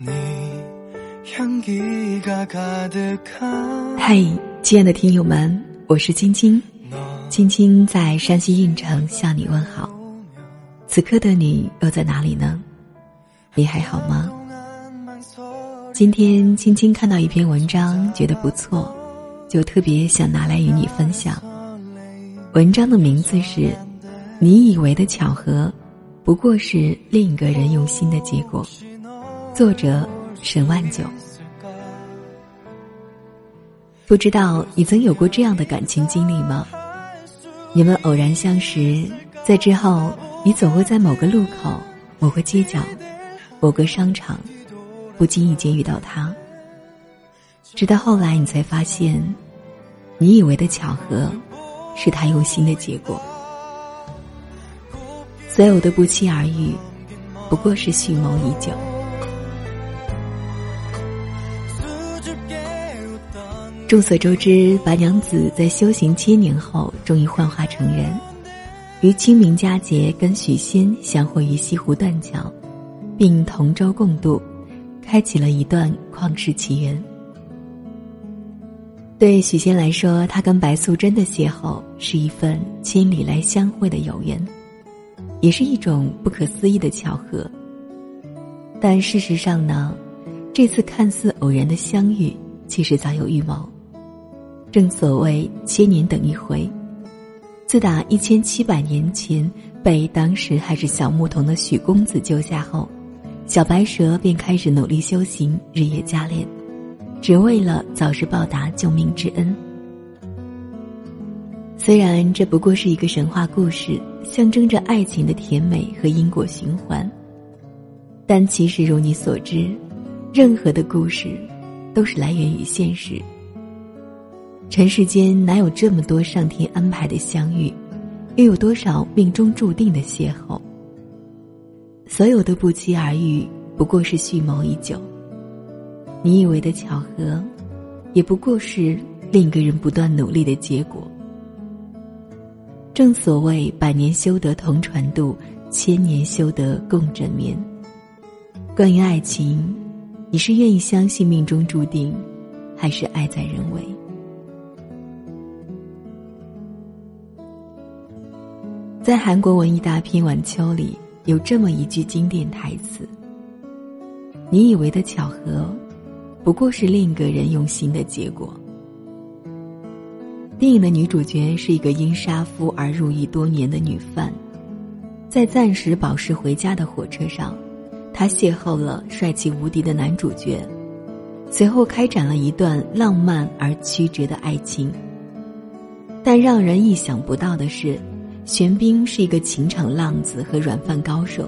嗨，亲爱的听友们，我是晶晶，晶晶在山西运城向你问好。此刻的你又在哪里呢？你还好吗？今天青青看到一篇文章，觉得不错，就特别想拿来与你分享。文章的名字是《你以为的巧合，不过是另一个人用心的结果》，作者沈万九。不知道你曾有过这样的感情经历吗？你们偶然相识，在之后，你总会在某个路口、某个街角、某个商场。不经意间遇到他，直到后来你才发现，你以为的巧合，是他用心的结果。所有的不期而遇，不过是蓄谋已久。众所周知，白娘子在修行千年后，终于幻化成人，于清明佳节跟许仙相会于西湖断桥，并同舟共渡。开启了一段旷世奇缘。对许仙来说，他跟白素贞的邂逅是一份千里来相会的有缘，也是一种不可思议的巧合。但事实上呢，这次看似偶然的相遇，其实早有预谋。正所谓千年等一回，自打一千七百年前被当时还是小牧童的许公子救下后。小白蛇便开始努力修行，日夜加练，只为了早日报答救命之恩。虽然这不过是一个神话故事，象征着爱情的甜美和因果循环，但其实如你所知，任何的故事都是来源于现实。尘世间哪有这么多上天安排的相遇，又有多少命中注定的邂逅？所有的不期而遇，不过是蓄谋已久。你以为的巧合，也不过是另一个人不断努力的结果。正所谓百年修得同船渡，千年修得共枕眠。关于爱情，你是愿意相信命中注定，还是爱在人为？在韩国文艺大片《晚秋》里。有这么一句经典台词：“你以为的巧合，不过是另一个人用心的结果。”电影的女主角是一个因杀夫而入狱多年的女犯，在暂时保释回家的火车上，她邂逅了帅气无敌的男主角，随后开展了一段浪漫而曲折的爱情。但让人意想不到的是。玄彬是一个情场浪子和软饭高手，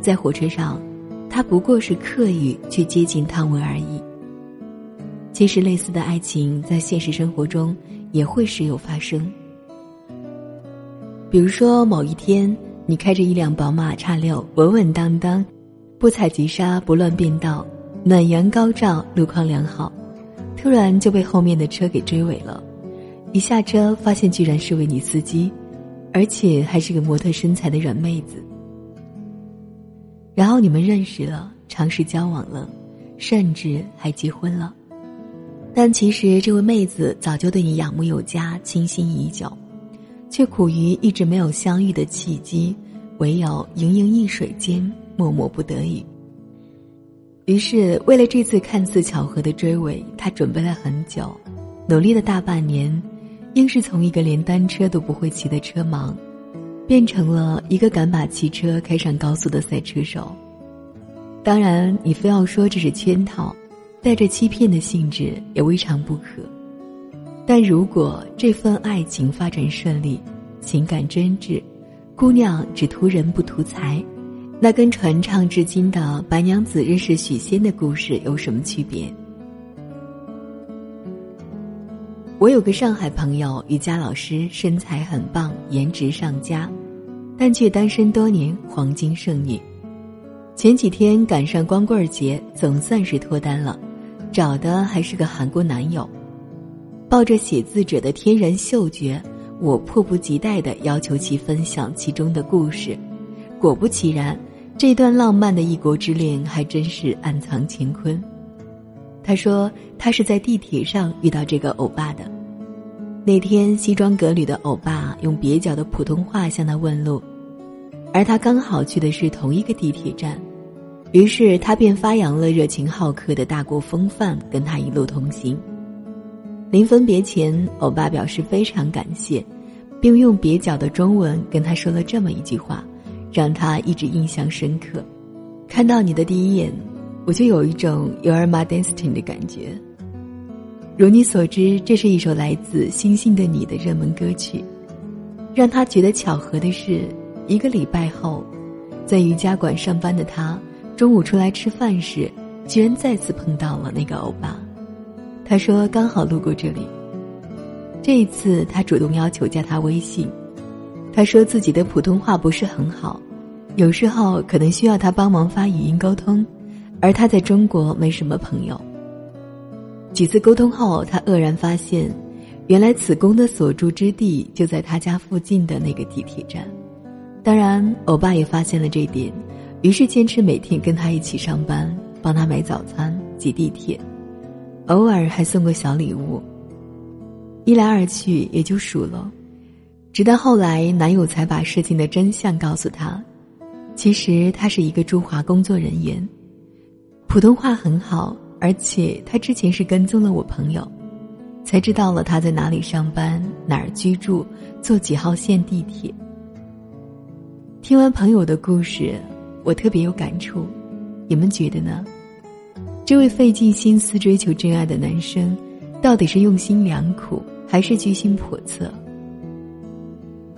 在火车上，他不过是刻意去接近汤唯而已。其实，类似的爱情在现实生活中也会时有发生。比如说，某一天，你开着一辆宝马叉六，稳稳当当，不踩急刹，不乱变道，暖阳高照，路况良好，突然就被后面的车给追尾了。一下车，发现居然是位女司机。而且还是个模特身材的软妹子。然后你们认识了，尝试交往了，甚至还结婚了。但其实这位妹子早就对你仰慕有加，倾心已久，却苦于一直没有相遇的契机，唯有盈盈一水间，默默不得已。于是，为了这次看似巧合的追尾，她准备了很久，努力了大半年。硬是从一个连单车都不会骑的车盲，变成了一个敢把汽车开上高速的赛车手。当然，你非要说这是圈套，带着欺骗的性质也未尝不可。但如果这份爱情发展顺利，情感真挚，姑娘只图人不图财，那跟传唱至今的白娘子认识许仙的故事有什么区别？我有个上海朋友，瑜伽老师，身材很棒，颜值上佳，但却单身多年，黄金剩女。前几天赶上光棍节，总算是脱单了，找的还是个韩国男友。抱着写字者的天然嗅觉，我迫不及待地要求其分享其中的故事。果不其然，这段浪漫的异国之恋还真是暗藏乾坤。他说他是在地铁上遇到这个欧巴的。那天西装革履的欧巴用蹩脚的普通话向他问路，而他刚好去的是同一个地铁站。于是他便发扬了热情好客的大国风范，跟他一路同行。临分别前，欧巴表示非常感谢，并用蹩脚的中文跟他说了这么一句话，让他一直印象深刻：“看到你的第一眼，我就有一种 You are my destiny 的感觉。”如你所知，这是一首来自《星星的你》的热门歌曲。让他觉得巧合的是，一个礼拜后，在瑜伽馆上班的他。中午出来吃饭时，居然再次碰到了那个欧巴。他说刚好路过这里。这一次他主动要求加他微信。他说自己的普通话不是很好，有时候可能需要他帮忙发语音沟通，而他在中国没什么朋友。几次沟通后，他愕然发现，原来此公的所住之地就在他家附近的那个地铁站。当然，欧巴也发现了这点。于是坚持每天跟他一起上班，帮他买早餐、挤地铁，偶尔还送个小礼物。一来二去也就熟了，直到后来男友才把事情的真相告诉他，其实他是一个驻华工作人员，普通话很好，而且他之前是跟踪了我朋友，才知道了他在哪里上班、哪儿居住、坐几号线地铁。听完朋友的故事。我特别有感触，你们觉得呢？这位费尽心思追求真爱的男生，到底是用心良苦，还是居心叵测？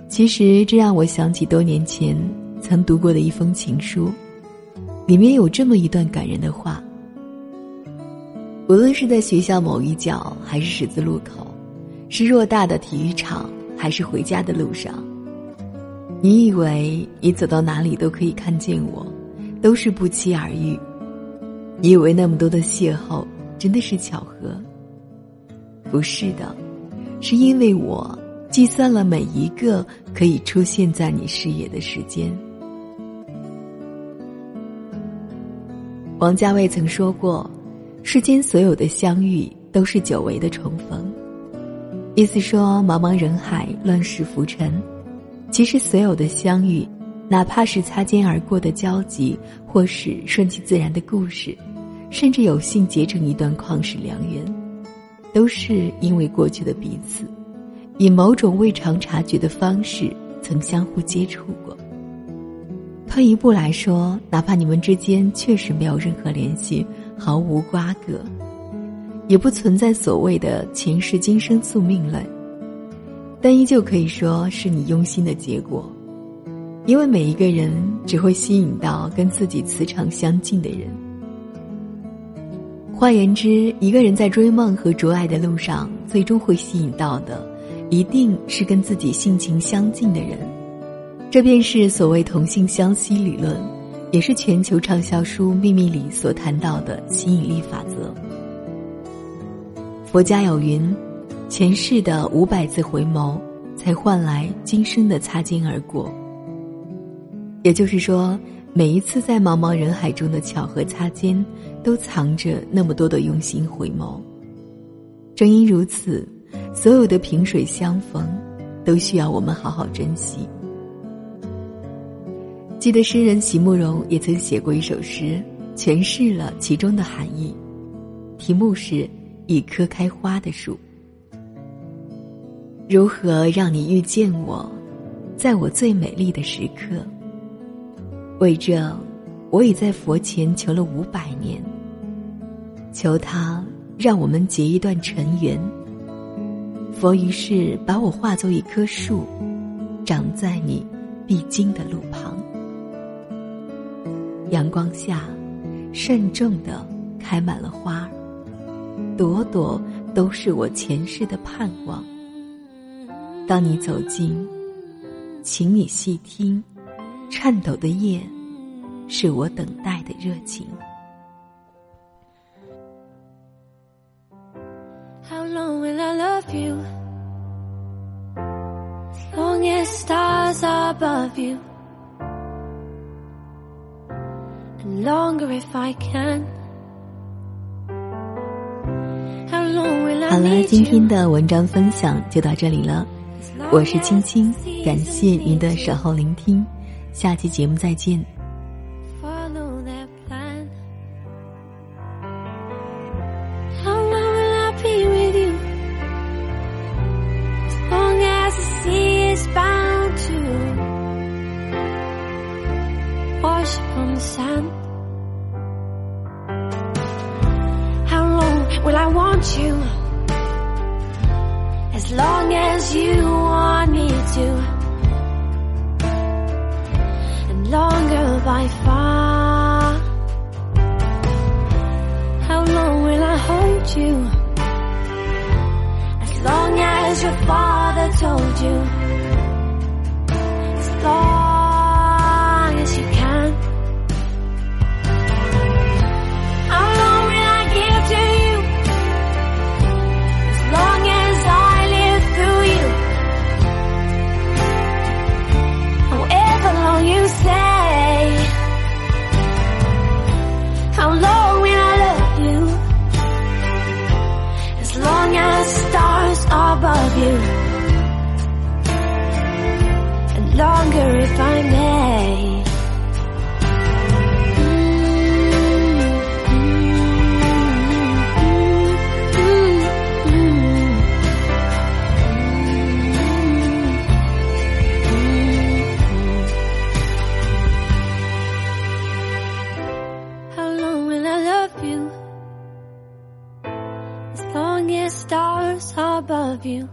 其实，这让我想起多年前曾读过的一封情书，里面有这么一段感人的话：无论是在学校某一角，还是十字路口，是偌大的体育场，还是回家的路上。你以为你走到哪里都可以看见我，都是不期而遇。你以为那么多的邂逅真的是巧合？不是的，是因为我计算了每一个可以出现在你视野的时间。王家卫曾说过：“世间所有的相遇都是久违的重逢。”意思说，茫茫人海，乱世浮沉。其实，所有的相遇，哪怕是擦肩而过的交集，或是顺其自然的故事，甚至有幸结成一段旷世良缘，都是因为过去的彼此，以某种未尝察觉的方式曾相互接触过。退一步来说，哪怕你们之间确实没有任何联系，毫无瓜葛，也不存在所谓的前世今生宿命论。但依旧可以说是你用心的结果，因为每一个人只会吸引到跟自己磁场相近的人。换言之，一个人在追梦和卓爱的路上，最终会吸引到的，一定是跟自己性情相近的人。这便是所谓同性相吸理论，也是全球畅销书《秘密》里所谈到的吸引力法则。佛家有云。前世的五百次回眸，才换来今生的擦肩而过。也就是说，每一次在茫茫人海中的巧合擦肩，都藏着那么多的用心回眸。正因如此，所有的萍水相逢，都需要我们好好珍惜。记得诗人席慕容也曾写过一首诗，诠释了其中的含义，题目是《一棵开花的树》。如何让你遇见我，在我最美丽的时刻？为这，我已在佛前求了五百年，求他让我们结一段尘缘。佛于是把我化作一棵树，长在你必经的路旁。阳光下，慎重的开满了花儿，朵朵都是我前世的盼望。当你走近，请你细听，颤抖的夜，是我等待的热情。How longer if I can. How long will I 好了，今天的文章分享就到这里了。我是青青，感谢您的守候聆听，下期节目再见。I told you. You? As long as stars are above you.